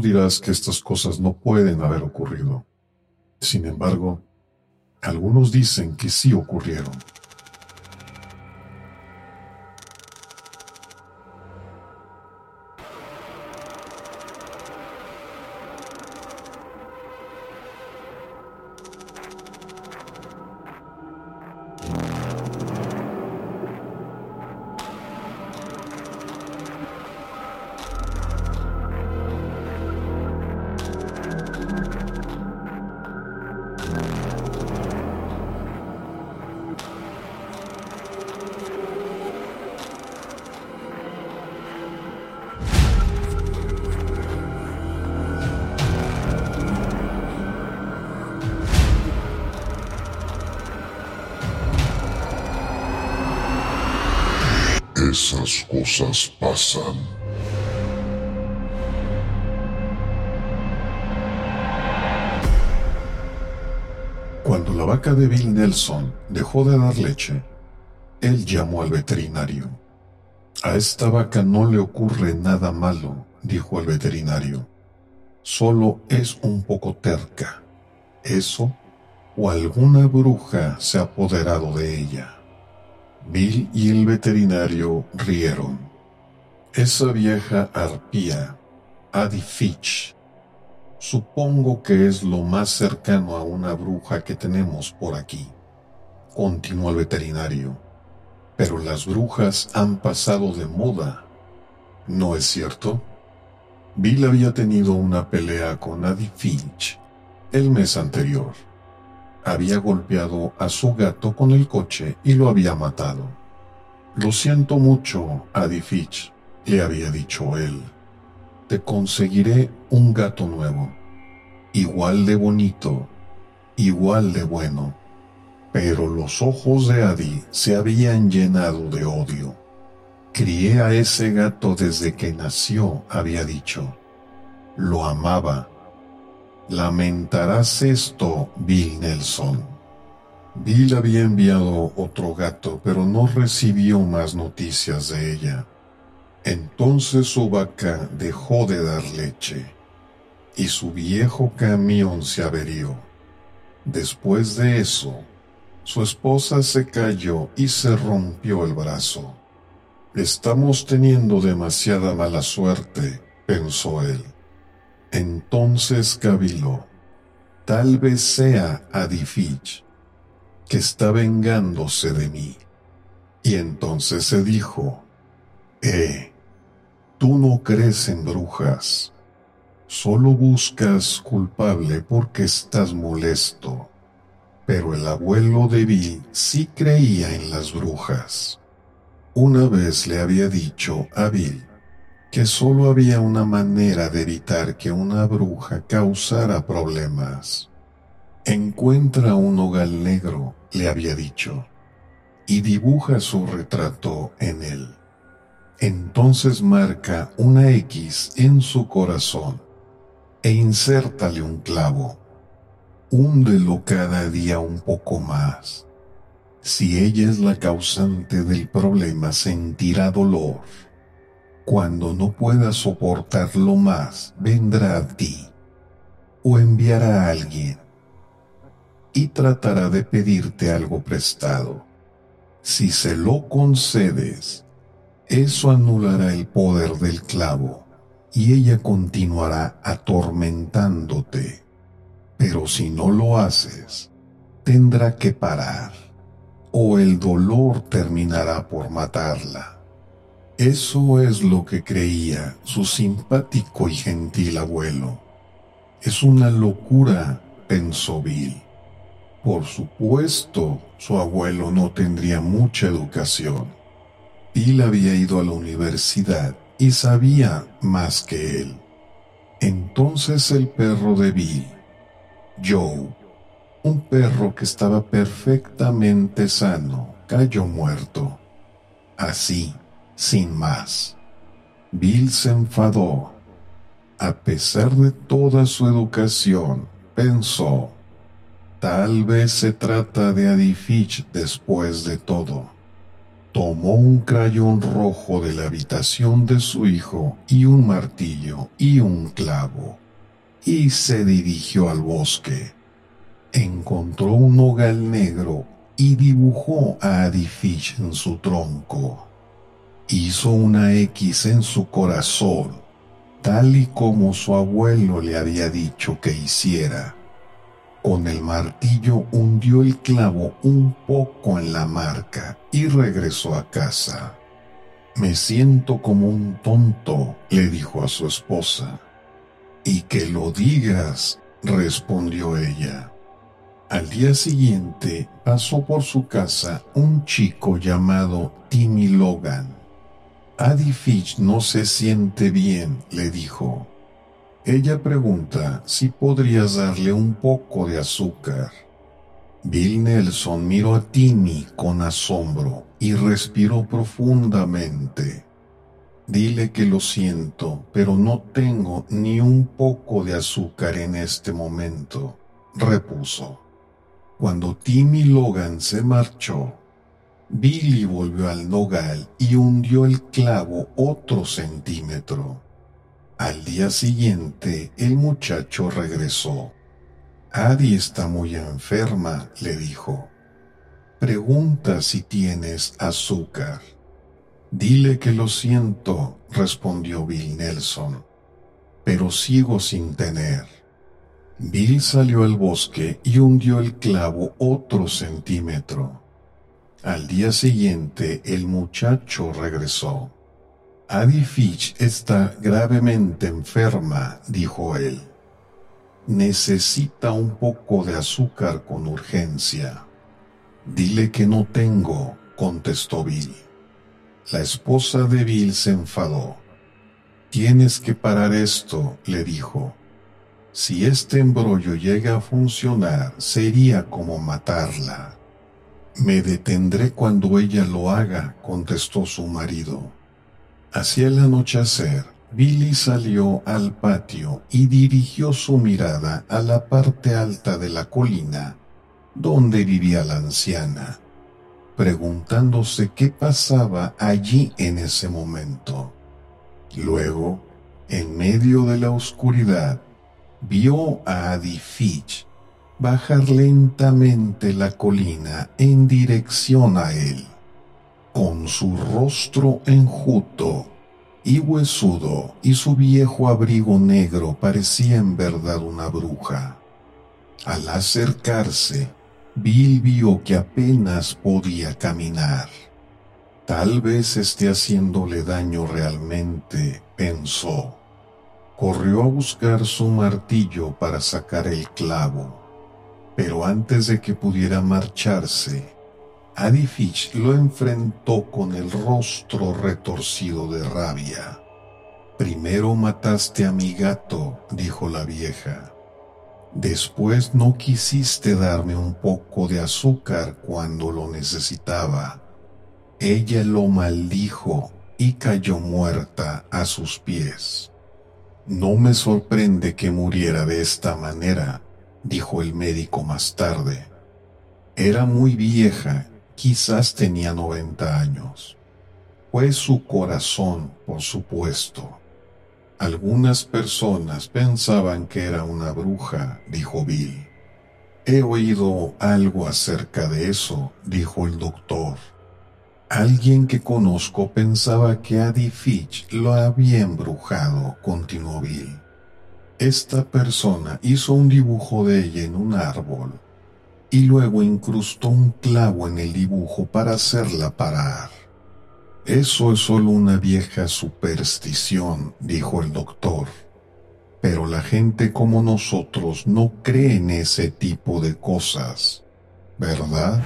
Dirás que estas cosas no pueden haber ocurrido. Sin embargo, algunos dicen que sí ocurrieron. Esas cosas pasan. Cuando la vaca de Bill Nelson dejó de dar leche, él llamó al veterinario. A esta vaca no le ocurre nada malo, dijo el veterinario. Solo es un poco terca. Eso o alguna bruja se ha apoderado de ella. Bill y el veterinario rieron. Esa vieja arpía, Adi Fitch, supongo que es lo más cercano a una bruja que tenemos por aquí, continuó el veterinario. Pero las brujas han pasado de moda, ¿no es cierto? Bill había tenido una pelea con Adi Finch el mes anterior había golpeado a su gato con el coche y lo había matado. Lo siento mucho, Adi Fitch, le había dicho él. Te conseguiré un gato nuevo, igual de bonito, igual de bueno. Pero los ojos de Adi se habían llenado de odio. Crié a ese gato desde que nació, había dicho. Lo amaba Lamentarás esto, Bill Nelson. Bill había enviado otro gato, pero no recibió más noticias de ella. Entonces su vaca dejó de dar leche y su viejo camión se averió. Después de eso, su esposa se cayó y se rompió el brazo. Estamos teniendo demasiada mala suerte, pensó él. Entonces caviló, tal vez sea Adifich, que está vengándose de mí. Y entonces se dijo, Eh, tú no crees en brujas, solo buscas culpable porque estás molesto. Pero el abuelo de Bill sí creía en las brujas. Una vez le había dicho a Bill que solo había una manera de evitar que una bruja causara problemas. Encuentra un hogar negro, le había dicho, y dibuja su retrato en él. Entonces marca una X en su corazón e insértale un clavo. Húndelo cada día un poco más. Si ella es la causante del problema, sentirá dolor cuando no pueda soportarlo más, vendrá a ti o enviará a alguien y tratará de pedirte algo prestado. Si se lo concedes, eso anulará el poder del clavo y ella continuará atormentándote. Pero si no lo haces, tendrá que parar o el dolor terminará por matarla. Eso es lo que creía su simpático y gentil abuelo. Es una locura, pensó Bill. Por supuesto, su abuelo no tendría mucha educación. Bill había ido a la universidad y sabía más que él. Entonces el perro de Bill, Joe, un perro que estaba perfectamente sano, cayó muerto. Así, sin más. Bill se enfadó. A pesar de toda su educación, pensó, tal vez se trata de Adi Fitch después de todo. tomó un crayón rojo de la habitación de su hijo y un martillo y un clavo, y se dirigió al bosque. Encontró un nogal negro y dibujó a Adifich en su tronco. Hizo una X en su corazón, tal y como su abuelo le había dicho que hiciera. Con el martillo hundió el clavo un poco en la marca y regresó a casa. Me siento como un tonto, le dijo a su esposa. Y que lo digas, respondió ella. Al día siguiente pasó por su casa un chico llamado Timmy Logan. Adi Fitch no se siente bien, le dijo. Ella pregunta si podrías darle un poco de azúcar. Bill Nelson miró a Timmy con asombro y respiró profundamente. Dile que lo siento, pero no tengo ni un poco de azúcar en este momento, repuso. Cuando Timmy Logan se marchó, Billy volvió al nogal y hundió el clavo otro centímetro. Al día siguiente, el muchacho regresó. Adi está muy enferma, le dijo. Pregunta si tienes azúcar. Dile que lo siento, respondió Bill Nelson, pero sigo sin tener. Bill salió al bosque y hundió el clavo otro centímetro. Al día siguiente el muchacho regresó. Adi Fitch está gravemente enferma, dijo él. Necesita un poco de azúcar con urgencia. Dile que no tengo, contestó Bill. La esposa de Bill se enfadó. Tienes que parar esto, le dijo. Si este embrollo llega a funcionar, sería como matarla. Me detendré cuando ella lo haga, contestó su marido. Hacia el anochecer, Billy salió al patio y dirigió su mirada a la parte alta de la colina donde vivía la anciana, preguntándose qué pasaba allí en ese momento. Luego, en medio de la oscuridad, vio a Adi Fitch bajar lentamente la colina en dirección a él con su rostro enjuto y huesudo y su viejo abrigo negro parecía en verdad una bruja. Al acercarse, Bill vio que apenas podía caminar. Tal vez esté haciéndole daño realmente, pensó. Corrió a buscar su martillo para sacar el clavo, pero antes de que pudiera marcharse, Adi Fitch lo enfrentó con el rostro retorcido de rabia. Primero mataste a mi gato, dijo la vieja. Después no quisiste darme un poco de azúcar cuando lo necesitaba. Ella lo maldijo y cayó muerta a sus pies. No me sorprende que muriera de esta manera, dijo el médico más tarde. Era muy vieja Quizás tenía 90 años. Fue su corazón, por supuesto. Algunas personas pensaban que era una bruja, dijo Bill. He oído algo acerca de eso, dijo el doctor. Alguien que conozco pensaba que Adi Fitch lo había embrujado, continuó Bill. Esta persona hizo un dibujo de ella en un árbol y luego incrustó un clavo en el dibujo para hacerla parar. Eso es solo una vieja superstición, dijo el doctor. Pero la gente como nosotros no cree en ese tipo de cosas, ¿verdad?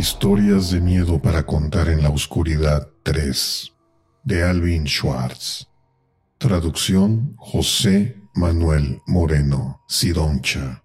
Historias de miedo para contar en la oscuridad 3 de Alvin Schwartz. Traducción José Manuel Moreno Sidoncha.